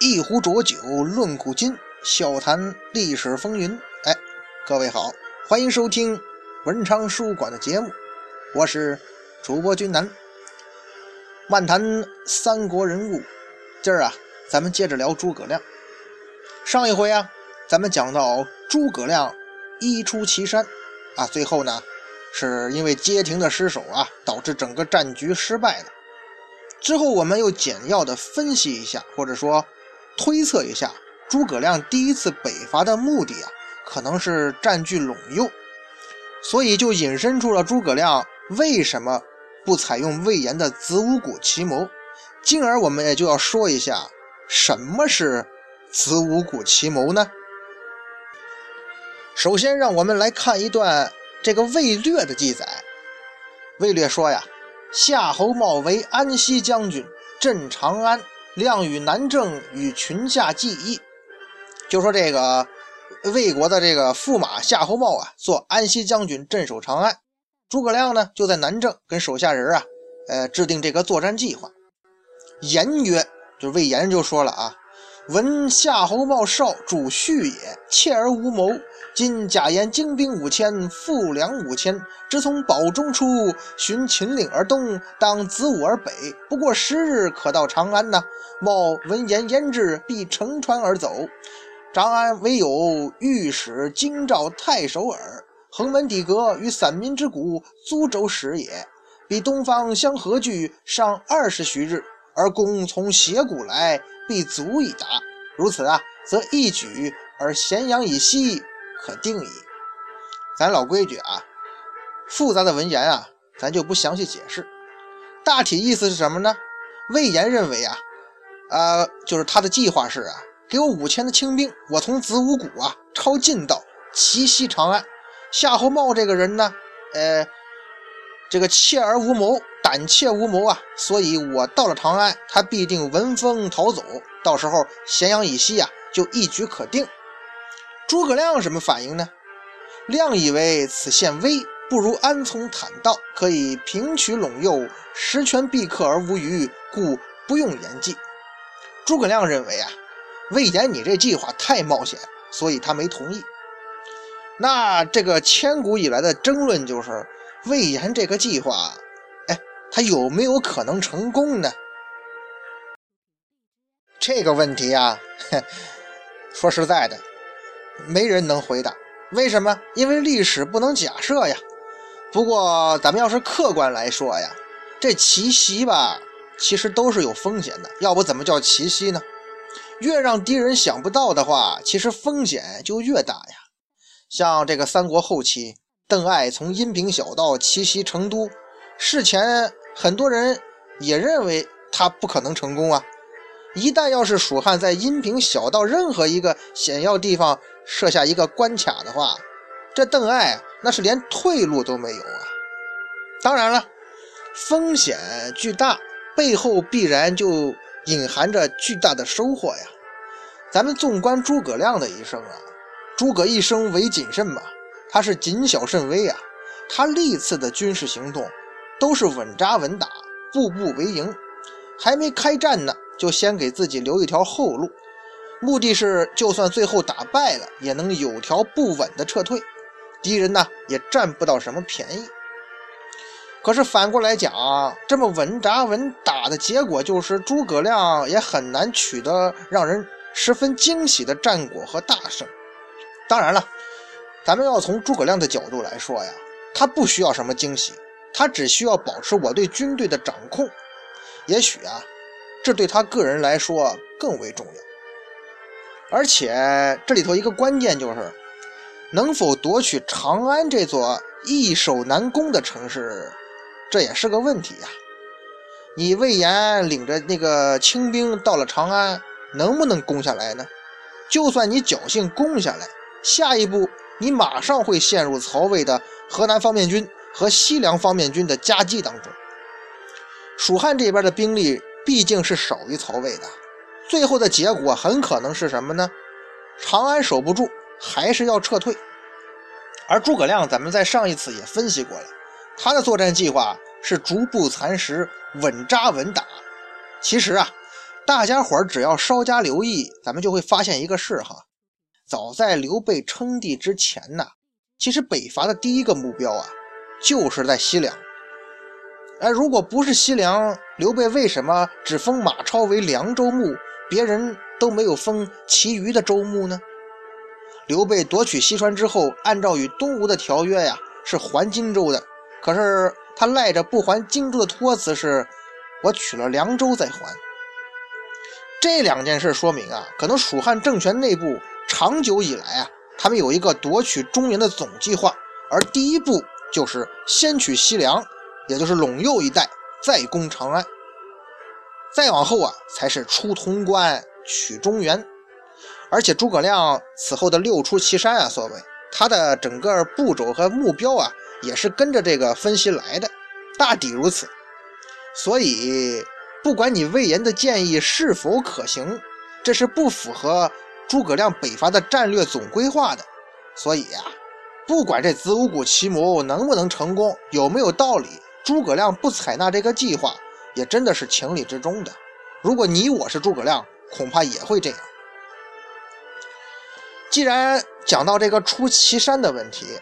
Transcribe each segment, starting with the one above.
一壶浊酒论古今，笑谈历史风云。哎，各位好，欢迎收听文昌书馆的节目，我是主播君南。漫谈三国人物，今儿啊，咱们接着聊诸葛亮。上一回啊，咱们讲到诸葛亮一出祁山啊，最后呢，是因为街亭的失守啊，导致整个战局失败了。之后我们又简要的分析一下，或者说。推测一下，诸葛亮第一次北伐的目的啊，可能是占据陇右，所以就引申出了诸葛亮为什么不采用魏延的子午谷奇谋，进而我们也就要说一下什么是子午谷奇谋呢？首先，让我们来看一段这个魏略的记载。魏略说呀，夏侯茂为安西将军，镇长安。亮与南郑与群下计议，就说这个魏国的这个驸马夏侯茂啊，做安西将军镇守长安，诸葛亮呢就在南郑跟手下人啊，呃制定这个作战计划。言曰，就魏延就说了啊。闻夏侯茂少主婿也，妾而无谋。今假言精兵五千，富粮五千，直从堡中出，循秦岭而东，当子午而北，不过十日可到长安呐。茂闻言言之，必乘船而走。长安唯有御史京兆太守耳。横门底阁与散民之谷，租州始也。比东方相合距，尚二十许日，而公从斜谷来。必足以达，如此啊，则一举而咸阳以西可定矣。咱老规矩啊，复杂的文言啊，咱就不详细解释。大体意思是什么呢？魏延认为啊，呃，就是他的计划是啊，给我五千的清兵，我从子午谷啊抄近道，奇袭长安。夏侯茂这个人呢，呃，这个怯而无谋。胆怯无谋啊，所以我到了长安，他必定闻风逃走，到时候咸阳以西啊，就一举可定。诸葛亮什么反应呢？亮以为此陷危，不如安从坦道，可以平取陇右，十全必克而无虞，故不用言计。诸葛亮认为啊，魏延你这计划太冒险，所以他没同意。那这个千古以来的争论就是，魏延这个计划。哎他有没有可能成功呢？这个问题啊，说实在的，没人能回答。为什么？因为历史不能假设呀。不过，咱们要是客观来说呀，这奇袭吧，其实都是有风险的。要不怎么叫奇袭呢？越让敌人想不到的话，其实风险就越大呀。像这个三国后期，邓艾从阴平小道奇袭成都。事前很多人也认为他不可能成功啊！一旦要是蜀汉在阴平小道任何一个险要地方设下一个关卡的话，这邓艾那是连退路都没有啊！当然了，风险巨大，背后必然就隐含着巨大的收获呀！咱们纵观诸葛亮的一生啊，诸葛一生为谨慎嘛，他是谨小慎微啊，他历次的军事行动。都是稳扎稳打，步步为营，还没开战呢，就先给自己留一条后路，目的是就算最后打败了，也能有条不紊的撤退，敌人呢也占不到什么便宜。可是反过来讲，这么稳扎稳打的结果，就是诸葛亮也很难取得让人十分惊喜的战果和大胜。当然了，咱们要从诸葛亮的角度来说呀，他不需要什么惊喜。他只需要保持我对军队的掌控，也许啊，这对他个人来说更为重要。而且这里头一个关键就是，能否夺取长安这座易守难攻的城市，这也是个问题呀。你魏延领着那个清兵到了长安，能不能攻下来呢？就算你侥幸攻下来，下一步你马上会陷入曹魏的河南方面军。和西凉方面军的夹击当中，蜀汉这边的兵力毕竟是少于曹魏的，最后的结果很可能是什么呢？长安守不住，还是要撤退。而诸葛亮，咱们在上一次也分析过了，他的作战计划是逐步蚕食，稳扎稳打。其实啊，大家伙儿只要稍加留意，咱们就会发现一个事哈。早在刘备称帝之前呐，其实北伐的第一个目标啊，就是在西凉。哎，如果不是西凉，刘备为什么只封马超为凉州牧，别人都没有封其余的州牧呢？刘备夺取西川之后，按照与东吴的条约呀，是还荆州的。可是他赖着不还荆州的托词是，我取了凉州再还。这两件事说明啊，可能蜀汉政权内部长久以来啊，他们有一个夺取中原的总计划，而第一步就是先取西凉，也就是陇右一带，再攻长安。再往后啊，才是出潼关，取中原。而且诸葛亮此后的六出祁山啊，所谓他的整个步骤和目标啊，也是跟着这个分析来的，大抵如此。所以。不管你魏延的建议是否可行，这是不符合诸葛亮北伐的战略总规划的。所以呀，不管这子午谷奇谋能不能成功，有没有道理，诸葛亮不采纳这个计划，也真的是情理之中的。如果你我是诸葛亮，恐怕也会这样。既然讲到这个出祁山的问题，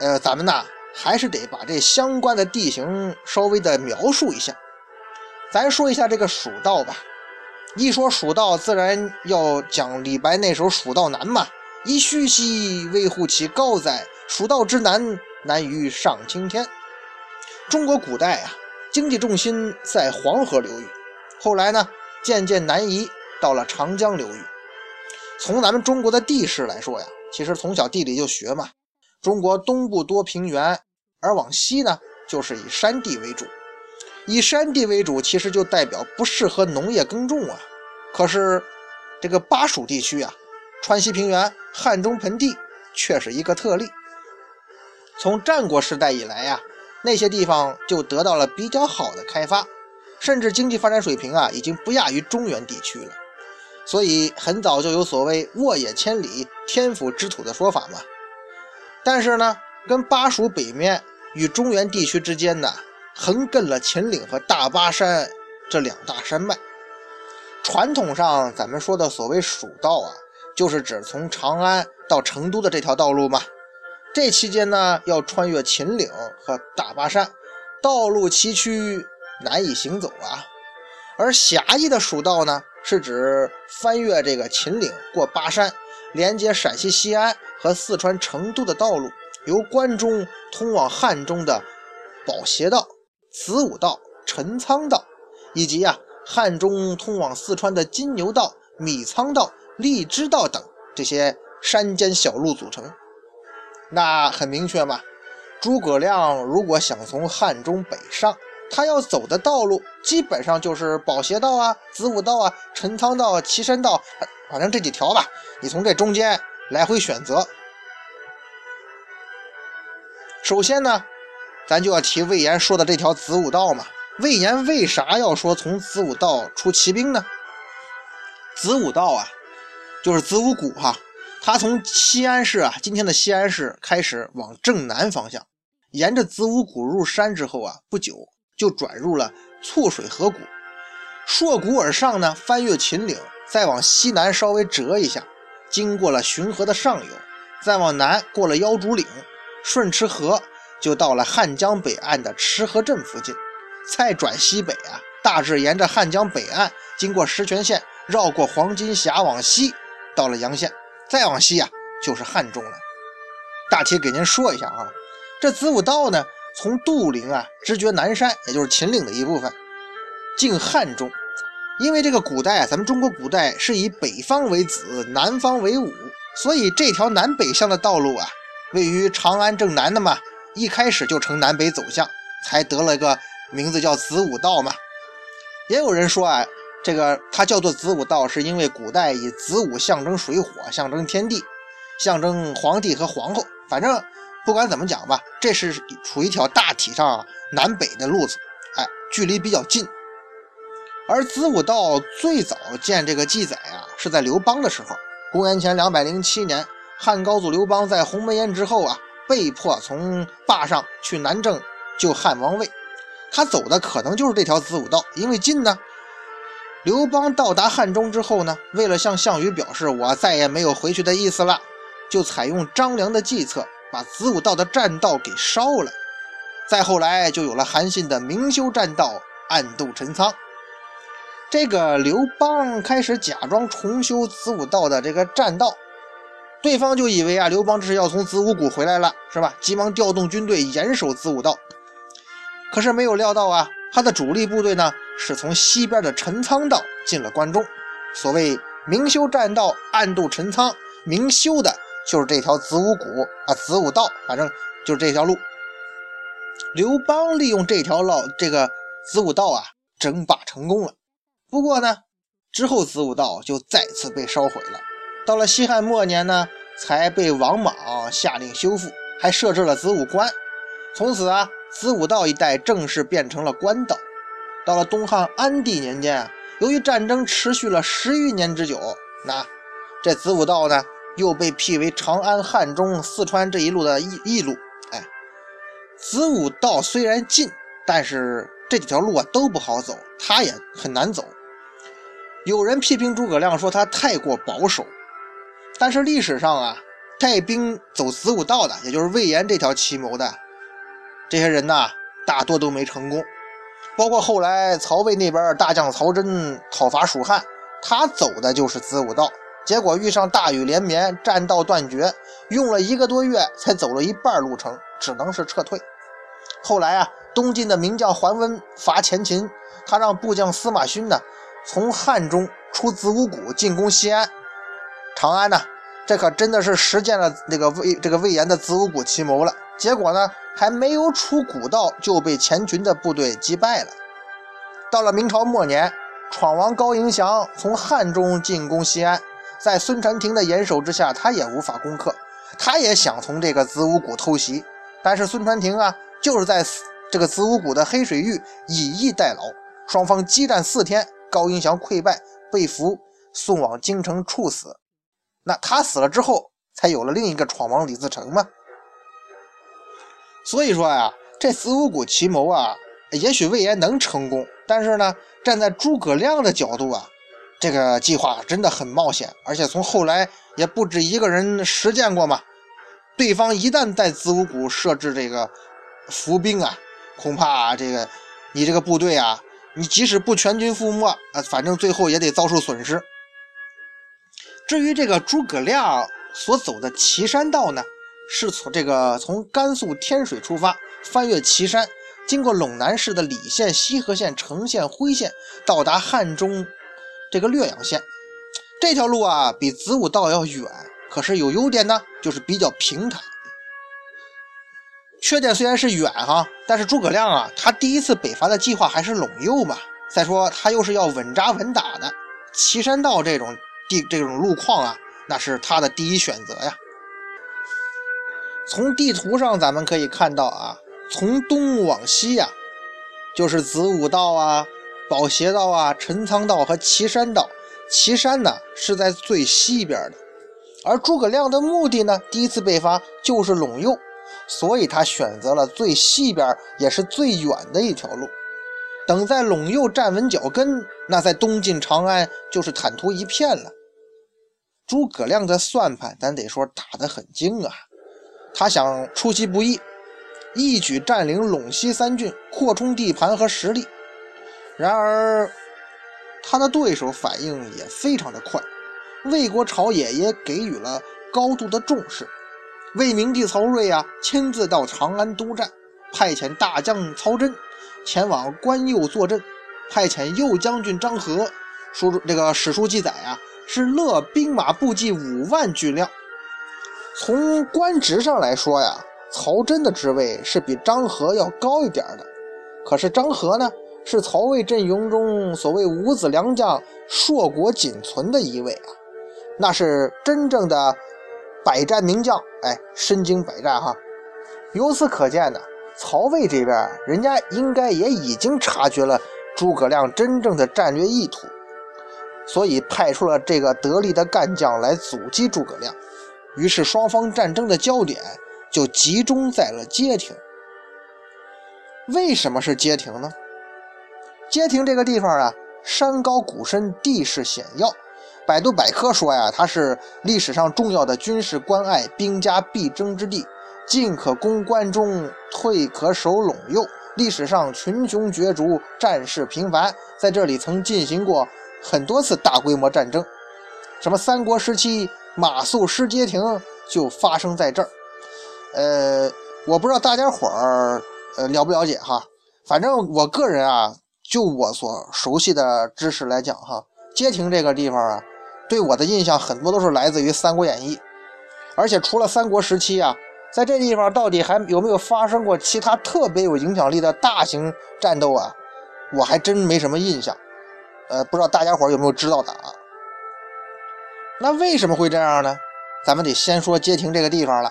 呃，咱们呢还是得把这相关的地形稍微的描述一下。咱说一下这个蜀道吧。一说蜀道，自然要讲李白那首《蜀道难》嘛。一虚兮，危乎其高哉！蜀道之难，难于上青天。中国古代啊，经济重心在黄河流域，后来呢，渐渐南移到了长江流域。从咱们中国的地势来说呀，其实从小地理就学嘛。中国东部多平原，而往西呢，就是以山地为主。以山地为主，其实就代表不适合农业耕种啊。可是，这个巴蜀地区啊，川西平原、汉中盆地却是一个特例。从战国时代以来呀，那些地方就得到了比较好的开发，甚至经济发展水平啊，已经不亚于中原地区了。所以，很早就有所谓“沃野千里，天府之土”的说法嘛。但是呢，跟巴蜀北面与中原地区之间呢。横亘了秦岭和大巴山这两大山脉。传统上，咱们说的所谓蜀道啊，就是指从长安到成都的这条道路嘛。这期间呢，要穿越秦岭和大巴山，道路崎岖，难以行走啊。而狭义的蜀道呢，是指翻越这个秦岭过巴山，连接陕西西安和四川成都的道路，由关中通往汉中的保斜道。子午道、陈仓道，以及啊汉中通往四川的金牛道、米仓道、荔枝道等这些山间小路组成。那很明确嘛，诸葛亮如果想从汉中北上，他要走的道路基本上就是保斜道啊、子午道啊、陈仓道、岐山道，反正这几条吧。你从这中间来回选择。首先呢。咱就要提魏延说的这条子午道嘛。魏延为啥要说从子午道出骑兵呢？子午道啊，就是子午谷哈。他从西安市啊，今天的西安市开始往正南方向，沿着子午谷入山之后啊，不久就转入了簇水河谷，溯谷而上呢，翻越秦岭，再往西南稍微折一下，经过了浔河的上游，再往南过了腰竹岭，顺池河。就到了汉江北岸的池河镇附近，再转西北啊，大致沿着汉江北岸，经过石泉县，绕过黄金峡往西，到了阳县，再往西啊，就是汉中了。大体给您说一下啊，这子午道呢，从杜陵啊，直绝南山，也就是秦岭的一部分，进汉中。因为这个古代啊，咱们中国古代是以北方为子，南方为武，所以这条南北向的道路啊，位于长安正南的嘛。一开始就呈南北走向，才得了个名字叫子午道嘛。也有人说啊，这个它叫做子午道，是因为古代以子午象征水火，象征天地，象征皇帝和皇后。反正不管怎么讲吧，这是处一条大体上南北的路子，哎，距离比较近。而子午道最早见这个记载啊，是在刘邦的时候，公元前两百零七年，汉高祖刘邦在鸿门宴之后啊。被迫从坝上去南郑救汉王位，他走的可能就是这条子午道，因为近呢。刘邦到达汉中之后呢，为了向项羽表示我再也没有回去的意思了，就采用张良的计策，把子午道的栈道给烧了。再后来就有了韩信的明修栈道，暗度陈仓。这个刘邦开始假装重修子午道的这个栈道，对方就以为啊，刘邦这是要从子午谷回来了，是吧？急忙调动军队严守子午道。可是没有料到啊，他的主力部队呢，是从西边的陈仓道进了关中。所谓明修栈道，暗度陈仓，明修的就是这条子午谷啊，子午道，反正就是这条路。刘邦利用这条老，这个子午道啊，争霸成功了。不过呢，之后子午道就再次被烧毁了。到了西汉末年呢，才被王莽下令修复，还设置了子午关。从此啊。子午道一带正式变成了官道。到了东汉安帝年间，由于战争持续了十余年之久，那这子午道呢又被辟为长安、汉中、四川这一路的驿驿路。哎，子午道虽然近，但是这几条路啊都不好走，它也很难走。有人批评诸葛亮说他太过保守，但是历史上啊带兵走子午道的，也就是魏延这条奇谋的。这些人呐，大多都没成功，包括后来曹魏那边大将曹真讨伐蜀汉，他走的就是子午道，结果遇上大雨连绵，栈道断绝，用了一个多月才走了一半路程，只能是撤退。后来啊，东晋的名将桓温伐前秦，他让部将司马勋呢，从汉中出子午谷进攻西安、长安呢，这可真的是实践了那个魏这个魏延的子午谷奇谋了。结果呢？还没有出古道，就被前秦的部队击败了。到了明朝末年，闯王高迎祥从汉中进攻西安，在孙传庭的严守之下，他也无法攻克。他也想从这个子午谷偷袭，但是孙传庭啊，就是在这个子午谷的黑水峪以逸待劳，双方激战四天，高迎祥溃败被俘，送往京城处死。那他死了之后，才有了另一个闯王李自成嘛。所以说呀，这子午谷奇谋啊，也许魏延能成功，但是呢，站在诸葛亮的角度啊，这个计划真的很冒险，而且从后来也不止一个人实践过嘛。对方一旦在子午谷设置这个伏兵啊，恐怕这个你这个部队啊，你即使不全军覆没啊，反正最后也得遭受损失。至于这个诸葛亮所走的岐山道呢？是从这个从甘肃天水出发，翻越岐山，经过陇南市的礼县、西河县、成县、辉县，到达汉中这个略阳县。这条路啊，比子午道要远，可是有优点呢，就是比较平坦。缺点虽然是远哈，但是诸葛亮啊，他第一次北伐的计划还是陇右嘛。再说他又是要稳扎稳打的，岐山道这种地这种路况啊，那是他的第一选择呀。从地图上咱们可以看到啊，从东往西呀，就是子午道啊、宝协道啊、陈仓道和岐山道。岐山呢是在最西边的，而诸葛亮的目的呢，第一次北伐就是陇右，所以他选择了最西边也是最远的一条路。等在陇右站稳脚跟，那在东晋长安就是坦途一片了。诸葛亮的算盘，咱得说打得很精啊。他想出其不意，一举占领陇西三郡，扩充地盘和实力。然而，他的对手反应也非常的快，魏国朝野也给予了高度的重视。魏明帝曹睿啊，亲自到长安督战，派遣大将曹真前往关右坐镇，派遣右将军张合。书这个史书记载啊，是勒兵马步骑五万军量。从官职上来说呀，曹真的职位是比张合要高一点的。可是张合呢，是曹魏阵营中所谓五子良将硕果仅存的一位啊，那是真正的百战名将，哎，身经百战哈。由此可见呢，曹魏这边人家应该也已经察觉了诸葛亮真正的战略意图，所以派出了这个得力的干将来阻击诸葛亮。于是，双方战争的焦点就集中在了街亭。为什么是街亭呢？街亭这个地方啊，山高谷深，地势险要。百度百科说呀，它是历史上重要的军事关隘、兵家必争之地，进可攻关中，退可守陇右。历史上群雄角逐，战事频繁，在这里曾进行过很多次大规模战争。什么三国时期马谡失街亭就发生在这儿。呃，我不知道大家伙儿呃了不了解哈，反正我个人啊，就我所熟悉的知识来讲哈，街亭这个地方啊，对我的印象很多都是来自于《三国演义》，而且除了三国时期啊。在这地方到底还有没有发生过其他特别有影响力的大型战斗啊？我还真没什么印象。呃，不知道大家伙有没有知道的啊？那为什么会这样呢？咱们得先说街亭这个地方了。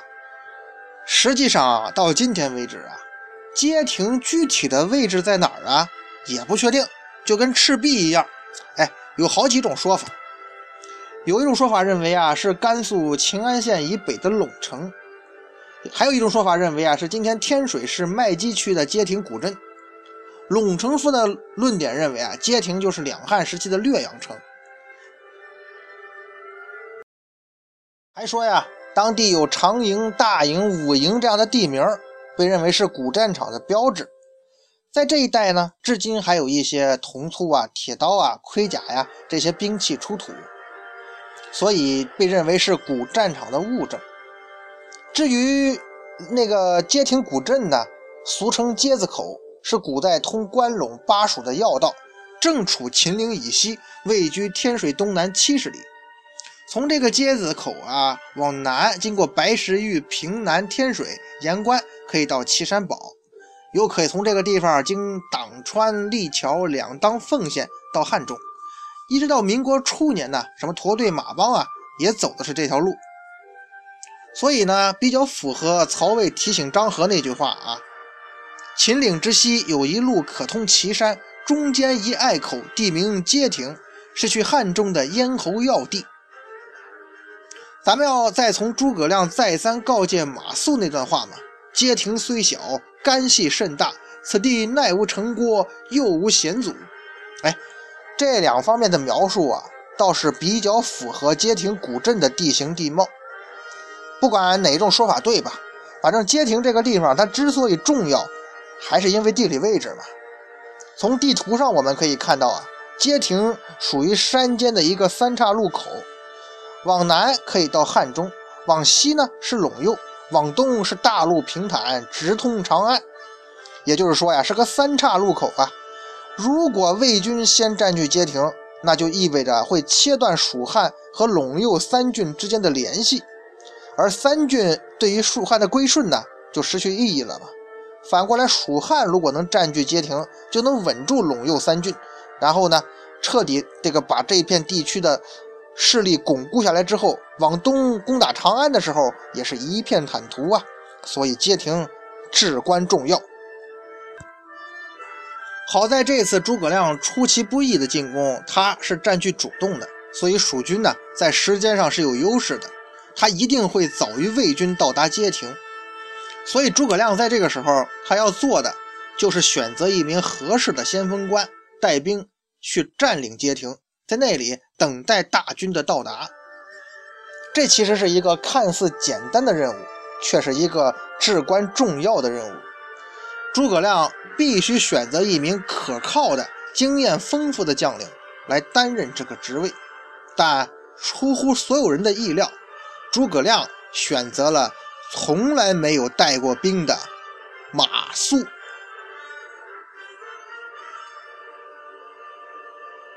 实际上啊，到今天为止啊，街亭具体的位置在哪儿啊，也不确定，就跟赤壁一样。哎，有好几种说法。有一种说法认为啊，是甘肃秦安县以北的陇城。还有一种说法认为啊，是今天天水市麦积区的街亭古镇。陇城夫的论点认为啊，街亭就是两汉时期的略阳城。还说呀，当地有长营、大营、五营这样的地名，被认为是古战场的标志。在这一带呢，至今还有一些铜簇啊、铁刀啊、盔甲呀这些兵器出土，所以被认为是古战场的物证。至于那个街亭古镇呢，俗称街子口，是古代通关陇巴蜀的要道，正处秦岭以西，位居天水东南七十里。从这个街子口啊往南，经过白石峪、平南、天水、盐关，可以到岐山堡；又可以从这个地方经党川、立桥、两当、凤县到汉中，一直到民国初年呢，什么驼队马帮啊，也走的是这条路。所以呢，比较符合曹魏提醒张合那句话啊：“秦岭之西有一路可通岐山，中间一隘口，地名街亭，是去汉中的咽喉要地。”咱们要再从诸葛亮再三告诫马谡那段话嘛：“街亭虽小，干系甚大，此地奈无城郭，又无险阻。”哎，这两方面的描述啊，倒是比较符合街亭古镇的地形地貌。不管哪一种说法对吧，反正街亭这个地方它之所以重要，还是因为地理位置嘛。从地图上我们可以看到啊，街亭属于山间的一个三岔路口，往南可以到汉中，往西呢是陇右，往东是大路平坦直通长安。也就是说呀，是个三岔路口啊。如果魏军先占据街亭，那就意味着会切断蜀汉和陇右三郡之间的联系。而三郡对于蜀汉的归顺呢，就失去意义了嘛。反过来，蜀汉如果能占据街亭，就能稳住陇右三郡，然后呢，彻底这个把这片地区的势力巩固下来之后，往东攻打长安的时候，也是一片坦途啊。所以街亭至关重要。好在这次诸葛亮出其不意的进攻，他是占据主动的，所以蜀军呢，在时间上是有优势的。他一定会早于魏军到达街亭，所以诸葛亮在这个时候，他要做的就是选择一名合适的先锋官，带兵去占领街亭，在那里等待大军的到达。这其实是一个看似简单的任务，却是一个至关重要的任务。诸葛亮必须选择一名可靠的、经验丰富的将领来担任这个职位，但出乎所有人的意料。诸葛亮选择了从来没有带过兵的马谡。